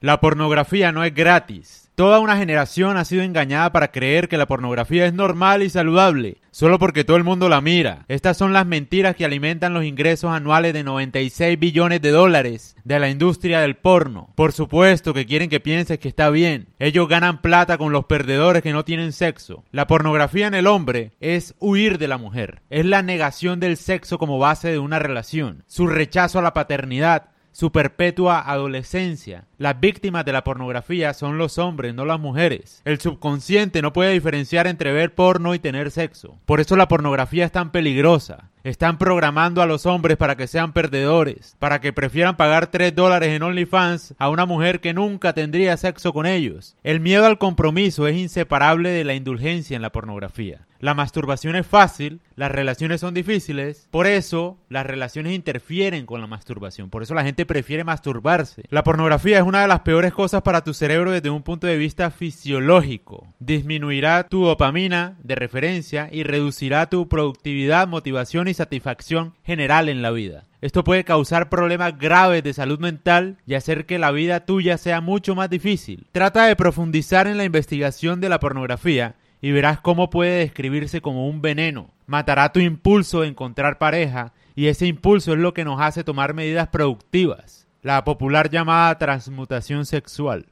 La pornografía no es gratis. Toda una generación ha sido engañada para creer que la pornografía es normal y saludable, solo porque todo el mundo la mira. Estas son las mentiras que alimentan los ingresos anuales de 96 billones de dólares de la industria del porno. Por supuesto que quieren que pienses que está bien. Ellos ganan plata con los perdedores que no tienen sexo. La pornografía en el hombre es huir de la mujer. Es la negación del sexo como base de una relación. Su rechazo a la paternidad su perpetua adolescencia. Las víctimas de la pornografía son los hombres, no las mujeres. El subconsciente no puede diferenciar entre ver porno y tener sexo. Por eso la pornografía es tan peligrosa. Están programando a los hombres para que sean perdedores, para que prefieran pagar 3 dólares en OnlyFans a una mujer que nunca tendría sexo con ellos. El miedo al compromiso es inseparable de la indulgencia en la pornografía. La masturbación es fácil, las relaciones son difíciles, por eso las relaciones interfieren con la masturbación, por eso la gente prefiere masturbarse. La pornografía es una de las peores cosas para tu cerebro desde un punto de vista fisiológico. Disminuirá tu dopamina de referencia y reducirá tu productividad, motivación y satisfacción general en la vida. Esto puede causar problemas graves de salud mental y hacer que la vida tuya sea mucho más difícil. Trata de profundizar en la investigación de la pornografía y verás cómo puede describirse como un veneno. Matará tu impulso de encontrar pareja y ese impulso es lo que nos hace tomar medidas productivas, la popular llamada transmutación sexual.